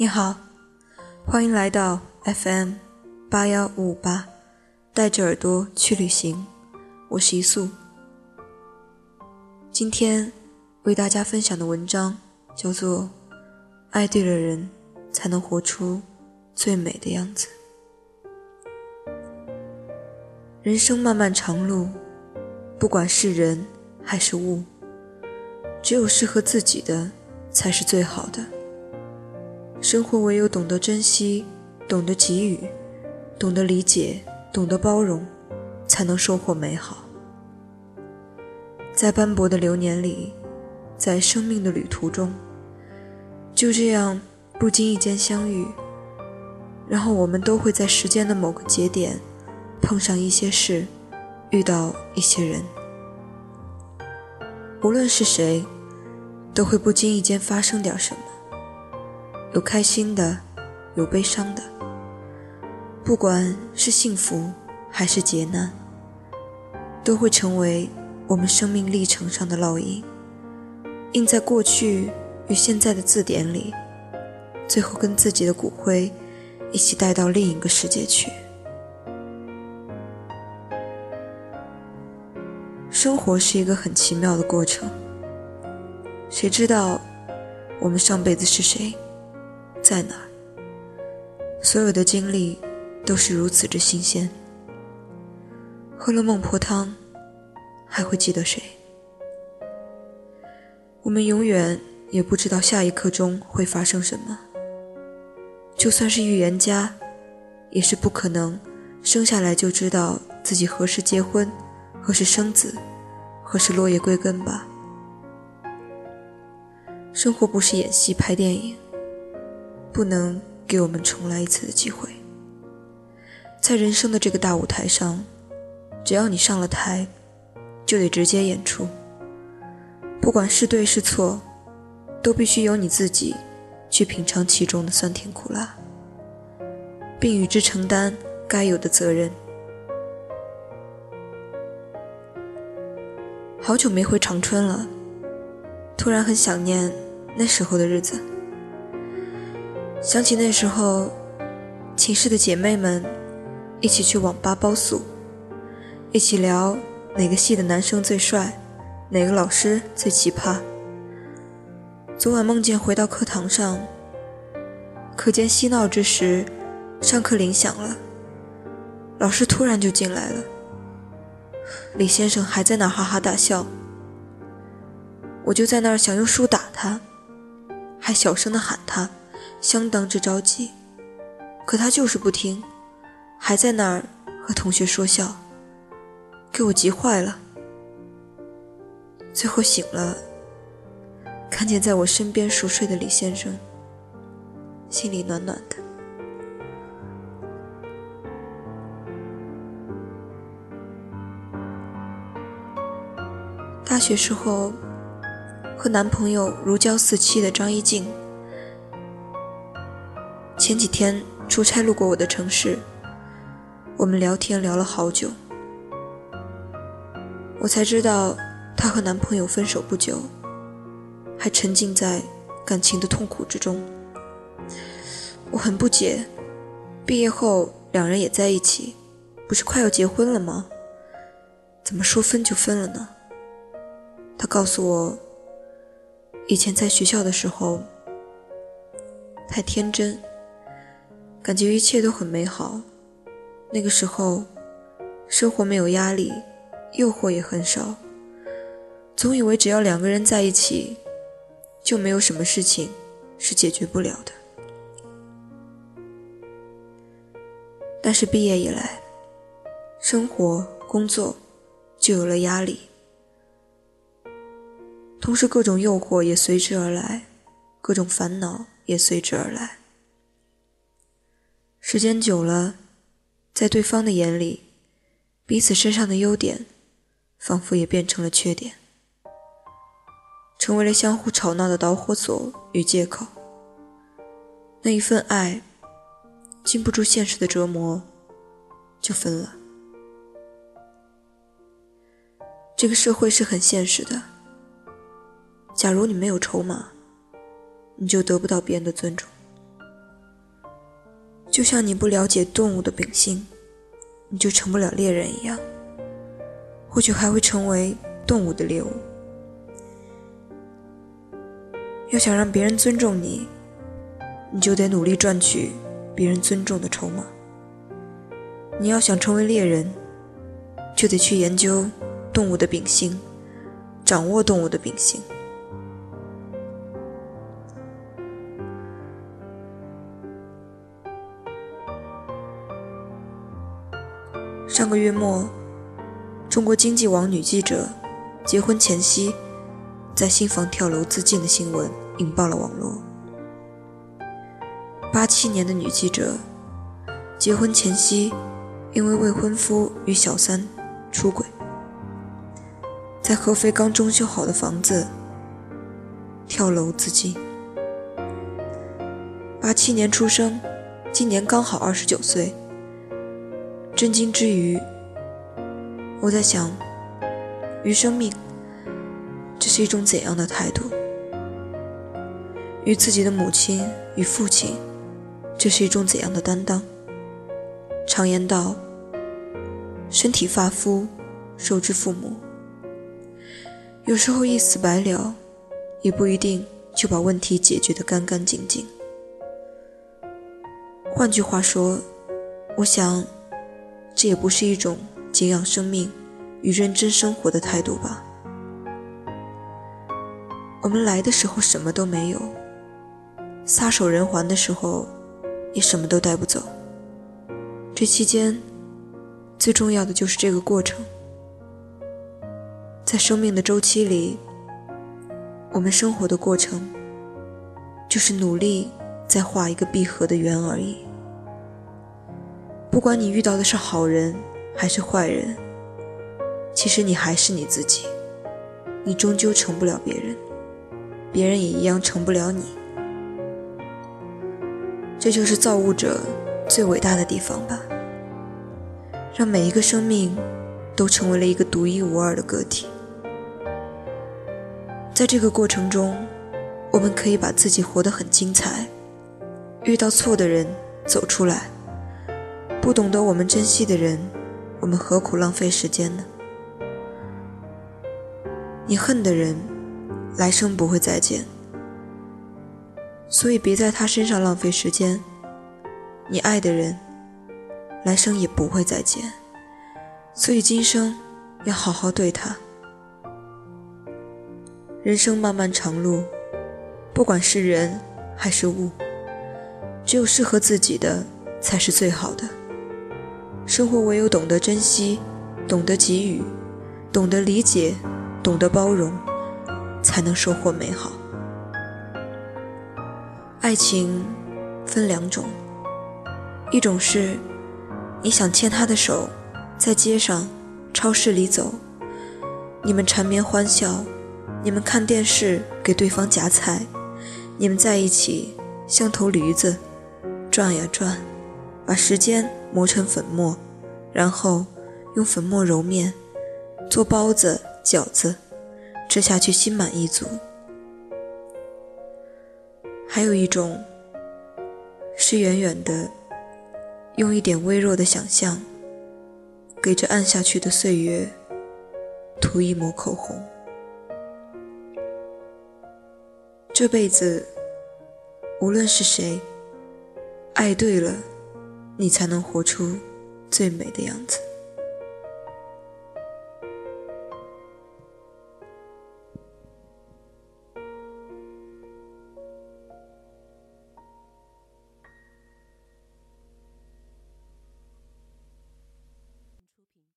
你好，欢迎来到 FM 八幺五五八，带着耳朵去旅行。我是一素。今天为大家分享的文章叫做《爱对了人，才能活出最美的样子》。人生漫漫长路，不管是人还是物，只有适合自己的才是最好的。生活唯有懂得珍惜，懂得给予，懂得理解，懂得包容，才能收获美好。在斑驳的流年里，在生命的旅途中，就这样不经意间相遇，然后我们都会在时间的某个节点，碰上一些事，遇到一些人。无论是谁，都会不经意间发生点什么。有开心的，有悲伤的，不管是幸福还是劫难，都会成为我们生命历程上的烙印，印在过去与现在的字典里，最后跟自己的骨灰一起带到另一个世界去。生活是一个很奇妙的过程，谁知道我们上辈子是谁？在哪儿？所有的经历都是如此之新鲜。喝了孟婆汤，还会记得谁？我们永远也不知道下一刻钟会发生什么。就算是预言家，也是不可能生下来就知道自己何时结婚、何时生子、何时落叶归根吧。生活不是演戏、拍电影。不能给我们重来一次的机会。在人生的这个大舞台上，只要你上了台，就得直接演出。不管是对是错，都必须由你自己去品尝其中的酸甜苦辣，并与之承担该有的责任。好久没回长春了，突然很想念那时候的日子。想起那时候，寝室的姐妹们一起去网吧包宿，一起聊哪个系的男生最帅，哪个老师最奇葩。昨晚梦见回到课堂上，课间嬉闹之时，上课铃响了，老师突然就进来了。李先生还在那哈哈大笑，我就在那儿想用书打他，还小声的喊他。相当之着急，可他就是不听，还在那儿和同学说笑，给我急坏了。最后醒了，看见在我身边熟睡的李先生，心里暖暖的。大学时候，和男朋友如胶似漆的张一静。前几天出差路过我的城市，我们聊天聊了好久，我才知道她和男朋友分手不久，还沉浸在感情的痛苦之中。我很不解，毕业后两人也在一起，不是快要结婚了吗？怎么说分就分了呢？她告诉我，以前在学校的时候太天真。感觉一切都很美好，那个时候，生活没有压力，诱惑也很少，总以为只要两个人在一起，就没有什么事情是解决不了的。但是毕业以来，生活工作就有了压力，同时各种诱惑也随之而来，各种烦恼也随之而来。时间久了，在对方的眼里，彼此身上的优点，仿佛也变成了缺点，成为了相互吵闹的导火索与借口。那一份爱，经不住现实的折磨，就分了。这个社会是很现实的，假如你没有筹码，你就得不到别人的尊重。就像你不了解动物的秉性，你就成不了猎人一样，或许还会成为动物的猎物。要想让别人尊重你，你就得努力赚取别人尊重的筹码。你要想成为猎人，就得去研究动物的秉性，掌握动物的秉性。上个月末，中国经济网女记者结婚前夕。在新房跳楼自尽的新闻引爆了网络。八七年的女记者，结婚前夕因为未婚夫与小三出轨，在合肥刚装修好的房子跳楼自尽。八七年出生，今年刚好二十九岁。震惊之余，我在想，于生命。这是一种怎样的态度？与自己的母亲与父亲，这是一种怎样的担当？常言道：“身体发肤，受之父母。”有时候一死百了，也不一定就把问题解决得干干净净。换句话说，我想，这也不是一种敬仰生命与认真生活的态度吧。我们来的时候什么都没有，撒手人寰的时候也什么都带不走。这期间，最重要的就是这个过程。在生命的周期里，我们生活的过程就是努力在画一个闭合的圆而已。不管你遇到的是好人还是坏人，其实你还是你自己，你终究成不了别人。别人也一样成不了你，这就是造物者最伟大的地方吧。让每一个生命都成为了一个独一无二的个体。在这个过程中，我们可以把自己活得很精彩。遇到错的人，走出来；不懂得我们珍惜的人，我们何苦浪费时间呢？你恨的人。来生不会再见，所以别在他身上浪费时间。你爱的人，来生也不会再见，所以今生要好好对他。人生漫漫长路，不管是人还是物，只有适合自己的才是最好的。生活唯有懂得珍惜，懂得给予，懂得理解，懂得包容。才能收获美好。爱情分两种，一种是你想牵他的手，在街上、超市里走，你们缠绵欢笑，你们看电视给对方夹菜，你们在一起像头驴子，转呀转，把时间磨成粉末，然后用粉末揉面，做包子、饺子。吃下去心满意足。还有一种，是远远的，用一点微弱的想象，给这暗下去的岁月涂一抹口红。这辈子，无论是谁，爱对了，你才能活出最美的样子。